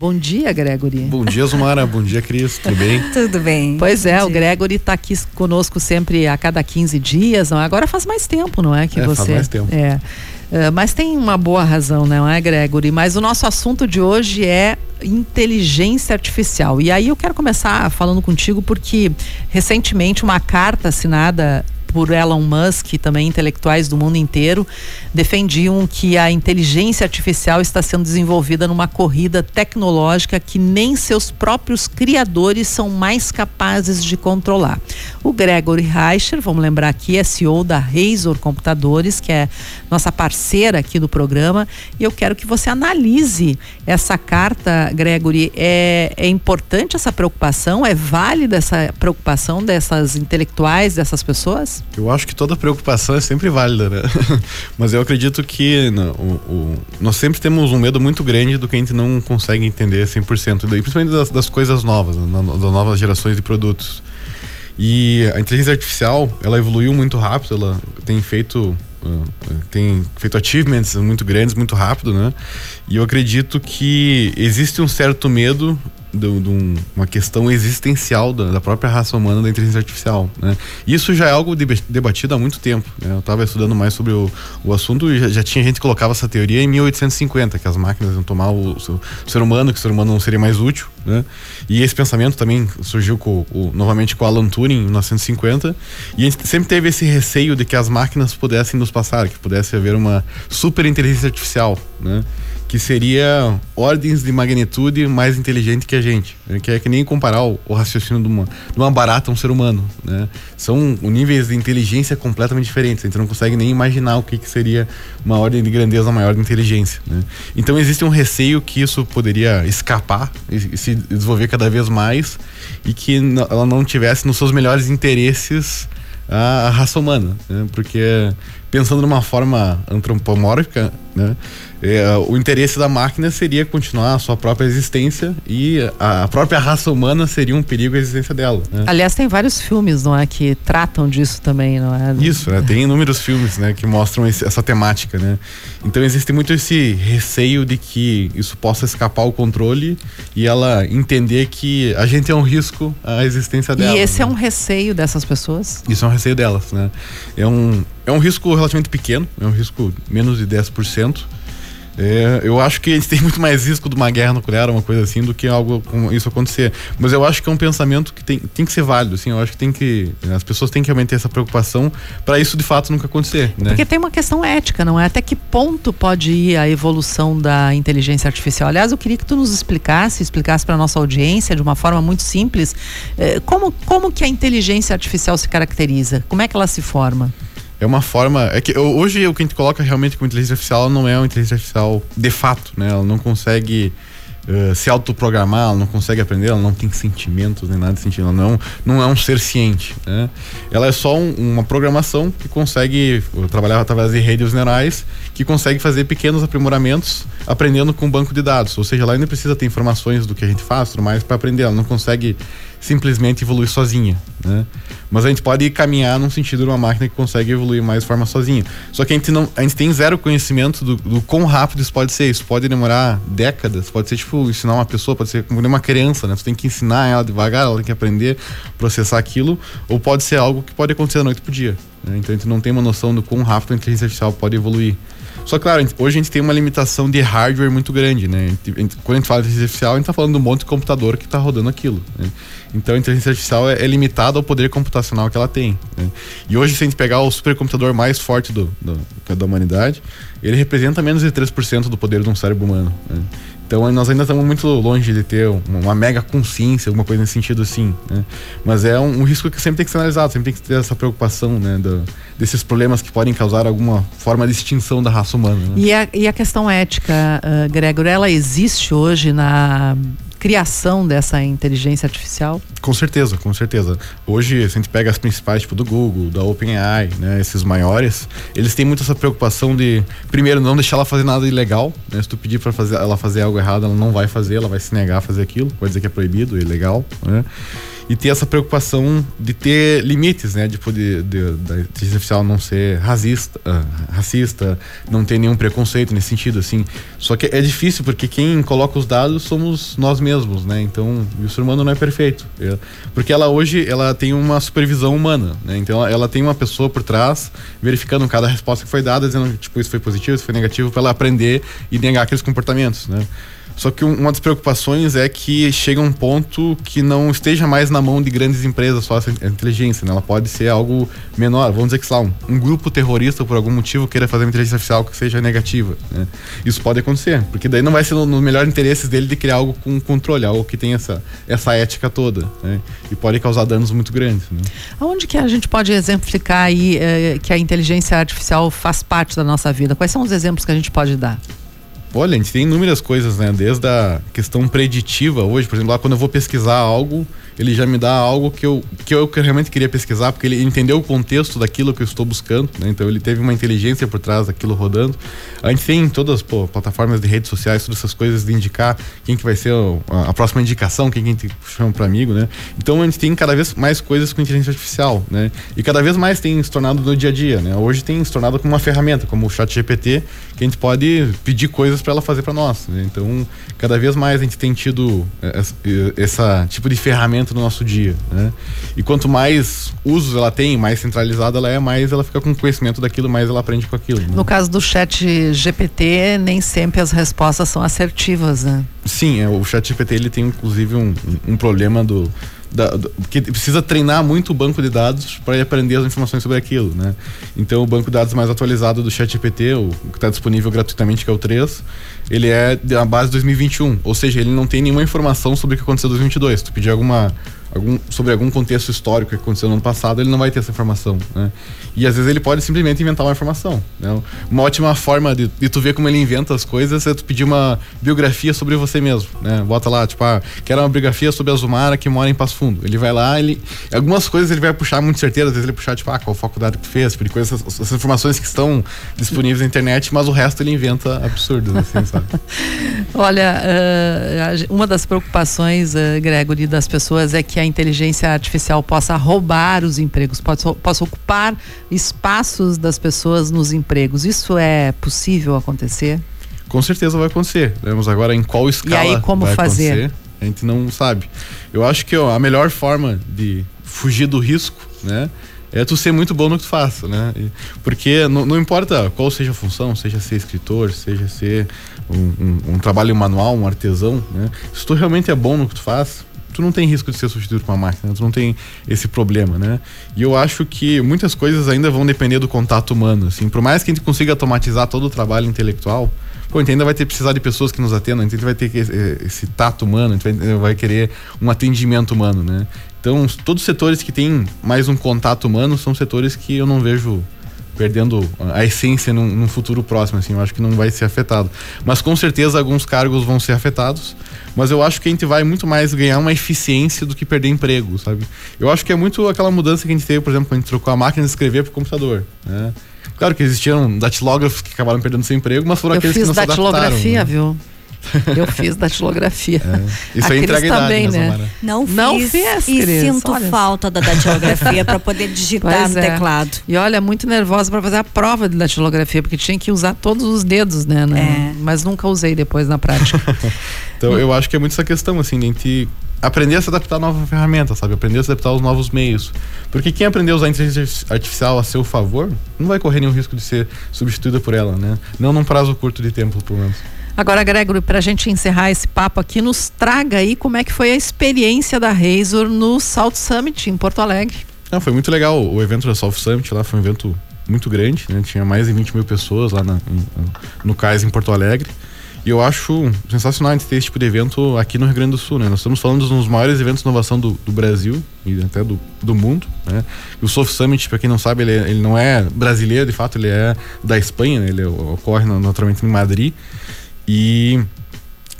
Bom dia, Gregory. Bom dia, Zumara. Bom dia, Cris. Tudo bem? Tudo bem. Pois é, o Gregory está aqui conosco sempre a cada 15 dias. Não? É? Agora faz mais tempo, não é? Que é, você. Faz mais tempo. É. Uh, mas tem uma boa razão, não é, Gregory? Mas o nosso assunto de hoje é inteligência artificial. E aí eu quero começar falando contigo porque recentemente uma carta assinada por Elon Musk e também intelectuais do mundo inteiro defendiam que a inteligência artificial está sendo desenvolvida numa corrida tecnológica que nem seus próprios criadores são mais capazes de controlar. O Gregory Reicher, vamos lembrar aqui, é CEO da Razor Computadores, que é nossa parceira aqui do programa, e eu quero que você analise essa carta, Gregory. É, é importante essa preocupação? É válida essa preocupação dessas intelectuais, dessas pessoas? Eu acho que toda preocupação é sempre válida, né? Mas eu acredito que no, o, o, nós sempre temos um medo muito grande do que a gente não consegue entender 100%, e principalmente das, das coisas novas, né? das novas gerações de produtos. E a inteligência artificial, ela evoluiu muito rápido, ela tem feito uh, tem feito achievements muito grandes, muito rápido, né? E eu acredito que existe um certo medo de, de uma questão existencial da, da, própria raça humana da inteligência artificial. Né? Isso já é algo debatido há muito tempo. Né? Eu estava estudando mais sobre o, o assunto e já, já, tinha gente que colocava essa teoria em 1850, que as máquinas iam tomar o, o, ser humano, que o ser humano não seria mais útil. Né? E esse pensamento também surgiu com, novamente com Alan Turing em 1950. E a gente sempre teve esse receio de que as máquinas pudessem nos passar, que pudesse haver uma super inteligência artificial. Né? Que seria ordens de magnitude mais inteligente que a gente. Que é que nem comparar o, o, raciocínio de uma, de uma barata a um ser humano. Né? São níveis de inteligência completamente diferentes. A gente não consegue nem imaginar o que, que seria uma ordem de grandeza maior de inteligência. Né? Então existe um receio que isso poderia escapar e, e se desenvolver cada vez mais e que ela não tivesse nos seus melhores interesses a, a raça humana. Né? Porque pensando numa forma antropomórfica, né? É, o interesse da máquina seria continuar a sua própria existência e a própria raça humana seria um perigo à existência dela. Né? Aliás, tem vários filmes, não é, que tratam disso também, não é? Isso, né? tem inúmeros filmes, né, que mostram esse, essa temática, né? Então existe muito esse receio de que isso possa escapar ao controle e ela entender que a gente é um risco à existência dela. E esse né? é um receio dessas pessoas? Isso é um receio delas, né? É um é um risco relativamente pequeno, é um risco menos de 10%. É, eu acho que gente tem muito mais risco de uma guerra nuclear, uma coisa assim, do que algo como isso acontecer. Mas eu acho que é um pensamento que tem, tem que ser válido, assim. Eu acho que tem que. As pessoas têm que realmente ter essa preocupação para isso de fato nunca acontecer. Né? Porque tem uma questão ética, não é? Até que ponto pode ir a evolução da inteligência artificial? Aliás, eu queria que tu nos explicasse, explicasse para nossa audiência de uma forma muito simples, eh, como, como que a inteligência artificial se caracteriza? Como é que ela se forma? É uma forma. É que hoje o que a gente coloca realmente como inteligência artificial não é uma inteligência artificial de fato, né? Ela não consegue uh, se autoprogramar, ela não consegue aprender, ela não tem sentimentos nem nada de sentido, ela não, é não é um ser ciente, né? Ela é só um, uma programação que consegue trabalhar através de redes neurais que consegue fazer pequenos aprimoramentos aprendendo com banco de dados, ou seja, ela ainda precisa ter informações do que a gente faz, tudo mais para aprender, ela não consegue simplesmente evoluir sozinha, né? Mas a gente pode caminhar num sentido de uma máquina que consegue evoluir mais de forma sozinha. Só que a gente não, a gente tem zero conhecimento do, do quão rápido isso pode ser. Isso pode demorar décadas, pode ser tipo ensinar uma pessoa, pode ser como uma criança, né? Você tem que ensinar ela devagar, ela tem que aprender, processar aquilo, ou pode ser algo que pode acontecer da noite pro dia. Né? Então a gente não tem uma noção do quão rápido a inteligência artificial pode evoluir. Só claro, hoje a gente tem uma limitação de hardware muito grande, né? Quando a gente fala de inteligência artificial, a gente está falando de um monte de computador que está rodando aquilo. Né? Então a inteligência artificial é, é limitada ao poder computacional que ela tem. Né? E hoje, se a gente pegar o supercomputador mais forte do, do da humanidade, ele representa menos de 3% do poder de um cérebro humano. Né? Então nós ainda estamos muito longe de ter uma mega consciência, alguma coisa nesse sentido assim. Né? Mas é um, um, risco que sempre tem que ser analisado, sempre tem que ter essa preocupação né, do, desses problemas que podem causar alguma forma de extinção da raça humana. Né? E, a, e a questão ética, uh, Gregor, ela existe hoje na criação dessa inteligência artificial? Com certeza, com certeza. Hoje, se a gente pega as principais, tipo do Google, da OpenAI, né, esses maiores, eles têm muito essa preocupação de, primeiro, não deixar ela fazer nada ilegal. Né? Se tu pedir para fazer, ela fazer algo errado, ela não vai fazer, ela vai se negar a fazer aquilo, pode dizer que é proibido, ilegal. Né? E ter essa preocupação de ter limites, né? De poder de, da inteligência artificial não ser racista, uh, racista, não ter nenhum preconceito nesse sentido, assim. Só que é difícil porque quem coloca os dados somos nós mesmos, né? Então, o ser humano não é perfeito, é, porque ela hoje ela tem uma supervisão humana, né? Então, ela, ela tem uma pessoa por trás verificando cada resposta que foi dada, dizendo tipo isso foi positivo, isso foi negativo, para ela aprender e negar aqueles comportamentos, né? Só que uma das preocupações é que chega um ponto que não esteja mais na mão de grandes empresas só essa inteligência, né? Ela pode ser algo menor. Vamos dizer que, sei lá, um, um grupo terrorista, por algum motivo, queira fazer uma inteligência artificial que seja negativa, né? Isso pode acontecer, porque daí não vai ser no, no melhor interesse dele de criar algo com controle, algo que tenha essa, essa ética toda, né? E pode causar danos muito grandes, né? Aonde que a gente pode exemplificar aí eh, que a inteligência artificial faz parte da nossa vida? Quais são os exemplos que a gente pode dar? Olha, a gente tem inúmeras coisas, né? Desde a questão preditiva hoje, por exemplo, lá quando eu vou pesquisar algo, ele já me dá algo que eu, que eu realmente queria pesquisar, porque ele entendeu o contexto daquilo que eu estou buscando, né? Então ele teve uma inteligência por trás daquilo rodando. A gente tem todas as plataformas de redes sociais, todas essas coisas de indicar quem que vai ser a, a próxima indicação, quem que a gente chama para amigo, né? Então a gente tem cada vez mais coisas com inteligência artificial, né? E cada vez mais tem se tornado no dia a dia, né? Hoje tem se tornado como uma ferramenta, como o chat GPT, que a gente pode pedir coisas para ela fazer para nós. Né? Então, cada vez mais a gente tem tido esse tipo de ferramenta no nosso dia, né? E quanto mais usos ela tem, mais centralizada ela é, mais ela fica com conhecimento daquilo, mais ela aprende com aquilo. Né? No caso do chat GPT, nem sempre as respostas são assertivas, né? Sim, é, o chat GPT ele tem inclusive um, um problema do da, do, que precisa treinar muito o banco de dados para aprender as informações sobre aquilo, né? Então o banco de dados mais atualizado do ChatGPT, o que está disponível gratuitamente, que é o 3, ele é da base 2021, ou seja, ele não tem nenhuma informação sobre o que aconteceu em 2022. Se tu pedir alguma algum, sobre algum contexto histórico que aconteceu no ano passado, ele não vai ter essa informação, né? E às vezes ele pode simplesmente inventar uma informação, né? Uma ótima forma de, de tu ver como ele inventa as coisas é tu pedir uma biografia sobre você mesmo, né? Bota lá, tipo, ah, quero uma biografia sobre a Zumara que mora em Passo Fundo. Ele vai lá, ele... Algumas coisas ele vai puxar muito certeiro, às vezes ele puxar, tipo, ah, qual faculdade que fez, tipo coisas, essas, essas, informações que estão disponíveis na internet, mas o resto ele inventa absurdos, assim, sabe? Olha, uh, uma das preocupações, uh, Gregory, das pessoas é que a inteligência artificial possa roubar os empregos, possa, ocupar espaços das pessoas nos empregos. Isso é possível acontecer? Com certeza vai acontecer. Vamos agora em qual escala e aí, como vai fazer? acontecer. A gente não sabe. Eu acho que ó, a melhor forma de fugir do risco, né? é tu ser muito bom no que tu faz, né? Porque não, não, importa qual seja a função, seja ser escritor, seja ser um, um, trabalho manual, um artesão, né? Se tu realmente é bom no que tu faz, tu não tem risco de ser substituído por uma máquina, tu não tem esse problema, né? E eu acho que muitas coisas ainda vão depender do contato humano, assim, por mais que a gente consiga automatizar todo o trabalho intelectual, pô, a gente ainda vai ter precisar de pessoas que nos atendam, a gente vai ter esse, esse tato humano, a gente vai, vai querer um atendimento humano, né? Então, todos os setores que têm mais um contato humano são setores que eu não vejo perdendo a essência num, num, futuro próximo, assim, eu acho que não vai ser afetado. Mas com certeza alguns cargos vão ser afetados, mas eu acho que a gente vai muito mais ganhar uma eficiência do que perder emprego, sabe? Eu acho que é muito aquela mudança que a gente teve, por exemplo, quando a gente trocou a máquina de escrever para o computador, né? Claro que existiam datilógrafos que acabaram perdendo seu emprego, mas foram eu aqueles que não se adaptaram. Eu fiz datilografia, né? viu? Eu fiz datilografia. É. Isso a é entrega também, né? né? Não fiz. Não fiz e Cris, sinto olha. falta da datilografia para poder digitar pois no é. teclado. E olha, muito nervosa para fazer a prova de datilografia, porque tinha que usar todos os dedos, né? né? É. Mas nunca usei depois na prática. então, eu acho que é muito essa questão, assim, de a gente aprender a se adaptar a nova ferramenta, sabe? Aprender a se adaptar aos novos meios. Porque quem aprender a usar a inteligência artificial a seu favor, não vai correr nenhum risco de ser substituída por ela, né? Não num prazo curto de tempo, pelo menos. Agora, Gregory, para a gente encerrar esse papo aqui, nos traga aí como é que foi a experiência da Razor no South Summit, em Porto Alegre. Não, foi muito legal. O evento da South Summit lá foi um evento muito grande, né? Tinha mais de 20 mil pessoas lá na, no CAIS em Porto Alegre. E eu acho sensacional a gente ter esse tipo de evento aqui no Rio Grande do Sul, né? Nós estamos falando dos maiores eventos de inovação do, do Brasil e até do, do mundo, né? E o Soft Summit, para quem não sabe, ele, é, ele não é brasileiro, de fato, ele é da Espanha, né? Ele ocorre naturalmente em Madrid. E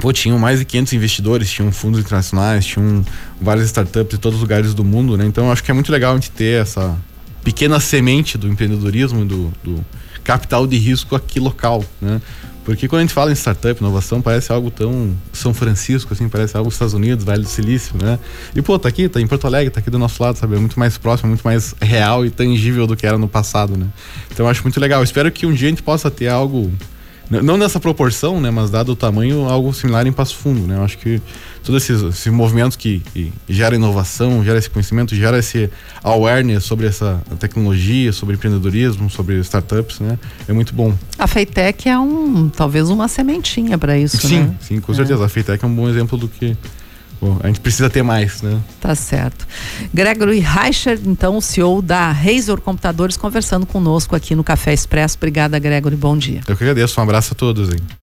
pô, tinham mais de 500 investidores, tinham fundos internacionais, tinham várias startups de todos os lugares do mundo, né? Então acho que é muito legal a gente ter essa pequena semente do empreendedorismo, do, do capital de risco aqui local, né? Porque quando a gente fala em startup, inovação, parece algo tão São Francisco, assim, parece algo dos Estados Unidos, Vale do Silício, né? E, pô, tá aqui, tá em Porto Alegre, tá aqui do nosso lado, sabe? É muito mais próximo, muito mais real e tangível do que era no passado, né? Então acho muito legal. espero que um dia a gente possa ter algo não nessa proporção, né, mas dado o tamanho, algo similar em Passo Fundo, né? Eu acho que todos esses, esses movimentos que, que gera inovação, gera esse conhecimento, gera esse awareness sobre essa tecnologia, sobre empreendedorismo, sobre startups, né? É muito bom. A Feitec é um, talvez uma sementinha para isso, sim, né? Sim, com certeza. É. A Feitec é um bom exemplo do que Bom, a gente precisa ter mais, né? Tá certo. Gregory Reicher, então, o CEO da Razor Computadores, conversando conosco aqui no Café Expresso. Obrigada, Gregory. Bom dia. Eu que agradeço. Um abraço a todos, hein?